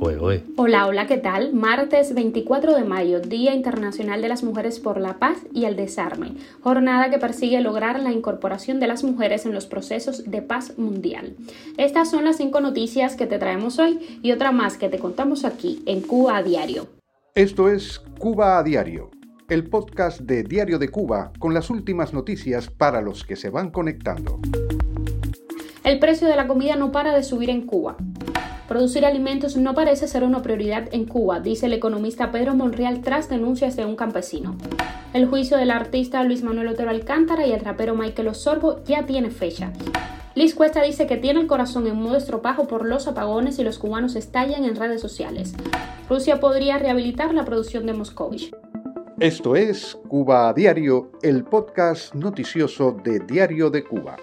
Hola, hola, ¿qué tal? Martes 24 de mayo, Día Internacional de las Mujeres por la Paz y el Desarme, jornada que persigue lograr la incorporación de las mujeres en los procesos de paz mundial. Estas son las cinco noticias que te traemos hoy y otra más que te contamos aquí en Cuba a Diario. Esto es Cuba a Diario, el podcast de Diario de Cuba con las últimas noticias para los que se van conectando. El precio de la comida no para de subir en Cuba. Producir alimentos no parece ser una prioridad en Cuba, dice el economista Pedro Monreal tras denuncias de un campesino. El juicio del artista Luis Manuel Otero Alcántara y el rapero Michael Osorbo ya tiene fecha. Liz Cuesta dice que tiene el corazón en modo estropajo por los apagones y los cubanos estallan en redes sociales. Rusia podría rehabilitar la producción de Moscovich. Esto es Cuba a Diario, el podcast noticioso de Diario de Cuba.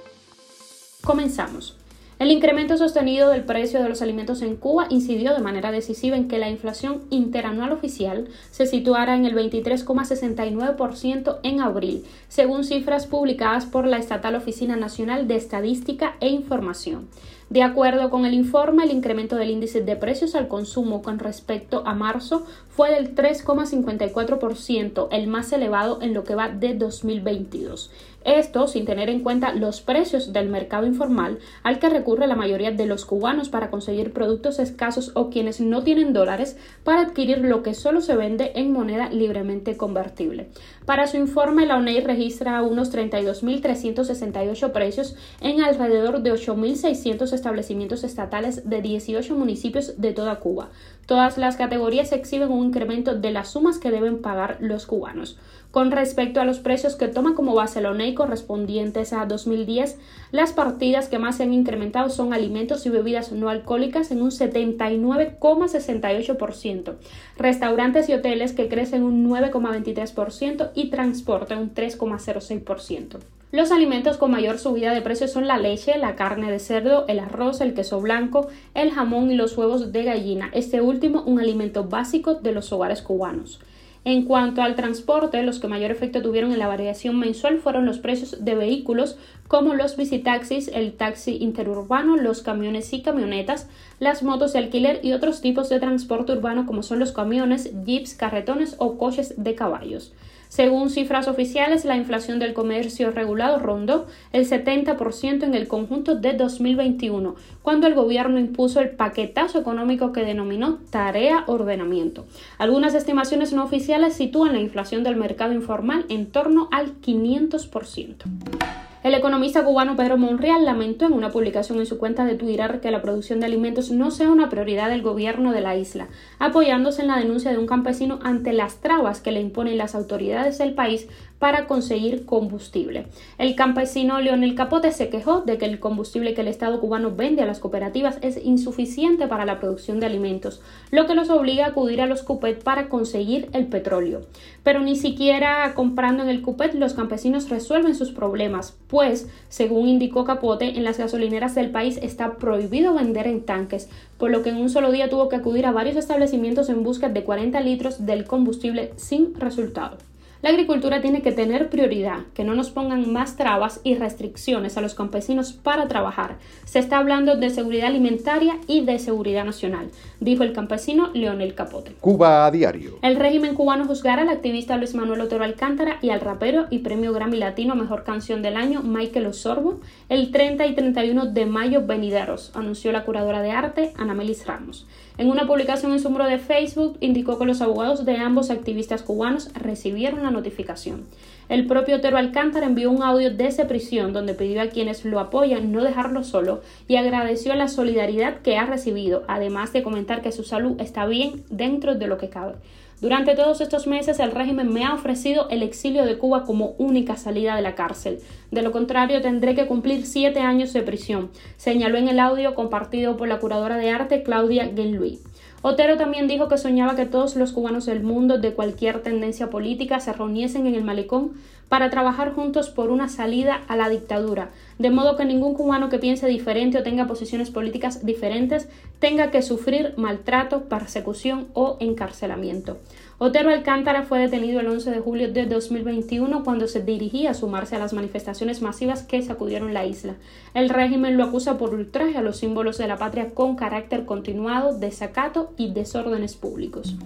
Comenzamos. El incremento sostenido del precio de los alimentos en Cuba incidió de manera decisiva en que la inflación interanual oficial se situara en el 23,69% en abril, según cifras publicadas por la estatal Oficina Nacional de Estadística e Información. De acuerdo con el informe, el incremento del índice de precios al consumo con respecto a marzo fue del 3,54%, el más elevado en lo que va de 2022. Esto sin tener en cuenta los precios del mercado informal al que recurre la mayoría de los cubanos para conseguir productos escasos o quienes no tienen dólares para adquirir lo que solo se vende en moneda libremente convertible. Para su informe, la UNEI registra unos 32.368 precios en alrededor de 8.600 establecimientos estatales de 18 municipios de toda Cuba. Todas las categorías exhiben un incremento de las sumas que deben pagar los cubanos. Con respecto a los precios que toma como base la correspondientes a 2010, las partidas que más se han incrementado son alimentos y bebidas no alcohólicas en un 79,68%, restaurantes y hoteles que crecen un 9,23% y transporte un 3,06%. Los alimentos con mayor subida de precio son la leche, la carne de cerdo, el arroz, el queso blanco, el jamón y los huevos de gallina, este último un alimento básico de los hogares cubanos. En cuanto al transporte, los que mayor efecto tuvieron en la variación mensual fueron los precios de vehículos como los visitaxis, el taxi interurbano, los camiones y camionetas, las motos de alquiler y otros tipos de transporte urbano como son los camiones, jeeps, carretones o coches de caballos. Según cifras oficiales, la inflación del comercio regulado rondó el 70% en el conjunto de 2021, cuando el gobierno impuso el paquetazo económico que denominó Tarea Ordenamiento. Algunas estimaciones no oficiales sitúan la inflación del mercado informal en torno al 500%. El economista cubano Pedro Monreal lamentó en una publicación en su cuenta de Twitter que la producción de alimentos no sea una prioridad del gobierno de la isla, apoyándose en la denuncia de un campesino ante las trabas que le imponen las autoridades del país para conseguir combustible. El campesino Leonel Capote se quejó de que el combustible que el Estado cubano vende a las cooperativas es insuficiente para la producción de alimentos, lo que los obliga a acudir a los CUPET para conseguir el petróleo. Pero ni siquiera comprando en el CUPET los campesinos resuelven sus problemas, pues, según indicó Capote, en las gasolineras del país está prohibido vender en tanques, por lo que en un solo día tuvo que acudir a varios establecimientos en busca de 40 litros del combustible sin resultado. La agricultura tiene que tener prioridad, que no nos pongan más trabas y restricciones a los campesinos para trabajar. Se está hablando de seguridad alimentaria y de seguridad nacional, dijo el campesino Leonel Capote. Cuba a diario. El régimen cubano juzgará al activista Luis Manuel Otero Alcántara y al rapero y premio Grammy Latino Mejor Canción del Año Michael Osorbo el 30 y 31 de mayo venideros, anunció la curadora de arte Anamelis Ramos. En una publicación en su muro de Facebook indicó que los abogados de ambos activistas cubanos recibieron la notificación. El propio Otero Alcántara envió un audio desde prisión donde pidió a quienes lo apoyan no dejarlo solo y agradeció la solidaridad que ha recibido, además de comentar que su salud está bien dentro de lo que cabe. Durante todos estos meses el régimen me ha ofrecido el exilio de Cuba como única salida de la cárcel. De lo contrario tendré que cumplir siete años de prisión, señaló en el audio compartido por la curadora de arte Claudia Genluy. Otero también dijo que soñaba que todos los cubanos del mundo de cualquier tendencia política se reuniesen en el malecón para trabajar juntos por una salida a la dictadura, de modo que ningún cubano que piense diferente o tenga posiciones políticas diferentes tenga que sufrir maltrato, persecución o encarcelamiento. Otero Alcántara fue detenido el 11 de julio de 2021 cuando se dirigía a sumarse a las manifestaciones masivas que sacudieron la isla. El régimen lo acusa por ultraje a los símbolos de la patria con carácter continuado, desacato y desórdenes públicos.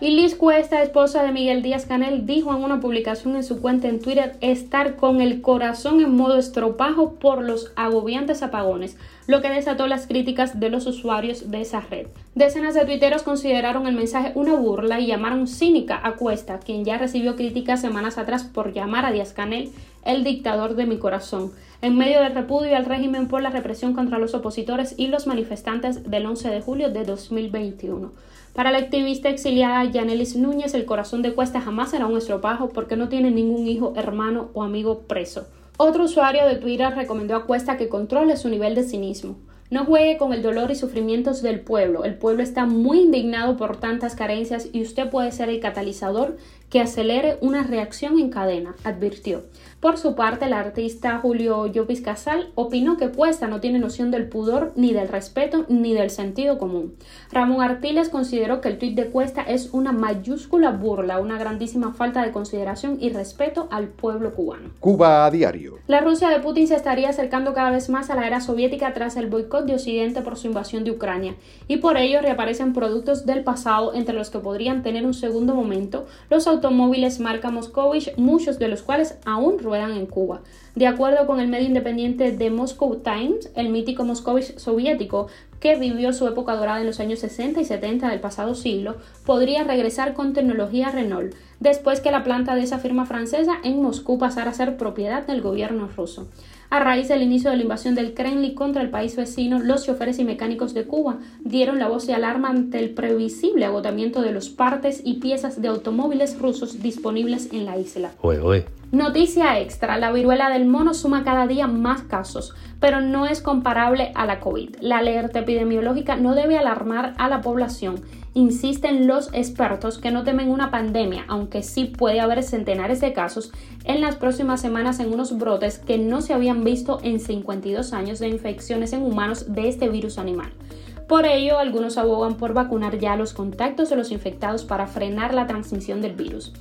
Y Liz Cuesta, esposa de Miguel Díaz Canel, dijo en una publicación en su cuenta en Twitter estar con el corazón en modo estropajo por los agobiantes apagones, lo que desató las críticas de los usuarios de esa red. Decenas de tuiteros consideraron el mensaje una burla y llamaron cínica a Cuesta, quien ya recibió críticas semanas atrás por llamar a Díaz Canel el dictador de mi corazón, en medio del repudio al régimen por la represión contra los opositores y los manifestantes del 11 de julio de 2021. Para la activista exiliada Yanelis Núñez, el corazón de Cuesta jamás será un estropajo porque no tiene ningún hijo, hermano o amigo preso. Otro usuario de Twitter recomendó a Cuesta que controle su nivel de cinismo. No juegue con el dolor y sufrimientos del pueblo. El pueblo está muy indignado por tantas carencias y usted puede ser el catalizador que acelere una reacción en cadena, advirtió. Por su parte, el artista Julio Llopis Casal opinó que Cuesta no tiene noción del pudor, ni del respeto, ni del sentido común. Ramón Artiles consideró que el tuit de Cuesta es una mayúscula burla, una grandísima falta de consideración y respeto al pueblo cubano. Cuba a diario. La Rusia de Putin se estaría acercando cada vez más a la era soviética tras el boicot de Occidente por su invasión de Ucrania, y por ello reaparecen productos del pasado entre los que podrían tener un segundo momento los automóviles marca Moscovich, muchos de los cuales aún ruedan en Cuba. De acuerdo con el medio independiente de Moscow Times, el mítico Moscovich soviético, que vivió su época dorada en los años 60 y 70 del pasado siglo, podría regresar con tecnología Renault, después que la planta de esa firma francesa en Moscú pasara a ser propiedad del gobierno ruso. A raíz del inicio de la invasión del Kremlin contra el país vecino, los choferes y mecánicos de Cuba dieron la voz de alarma ante el previsible agotamiento de los partes y piezas de automóviles rusos disponibles en la isla. Noticia extra, la viruela del mono suma cada día más casos, pero no es comparable a la COVID. La alerta epidemiológica no debe alarmar a la población insisten los expertos que no temen una pandemia, aunque sí puede haber centenares de casos en las próximas semanas en unos brotes que no se habían visto en 52 años de infecciones en humanos de este virus animal. Por ello, algunos abogan por vacunar ya los contactos de los infectados para frenar la transmisión del virus.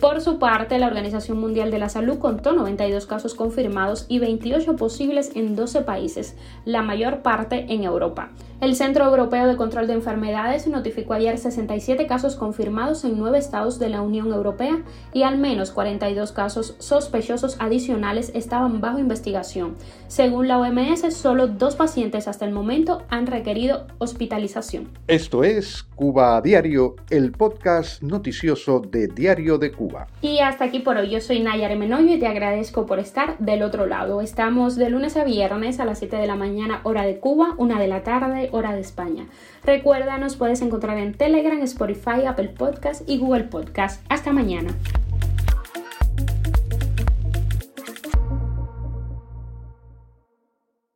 Por su parte, la Organización Mundial de la Salud contó 92 casos confirmados y 28 posibles en 12 países, la mayor parte en Europa. El Centro Europeo de Control de Enfermedades notificó ayer 67 casos confirmados en 9 estados de la Unión Europea y al menos 42 casos sospechosos adicionales estaban bajo investigación. Según la OMS, solo dos pacientes hasta el momento han requerido hospitalización. Esto es Cuba a Diario, el podcast noticioso de Diario de Cuba. Y hasta aquí por hoy, yo soy Nayar Menoyo y te agradezco por estar del otro lado. Estamos de lunes a viernes a las 7 de la mañana hora de Cuba, 1 de la tarde hora de España. Recuerda, nos puedes encontrar en Telegram, Spotify, Apple Podcast y Google Podcast. Hasta mañana.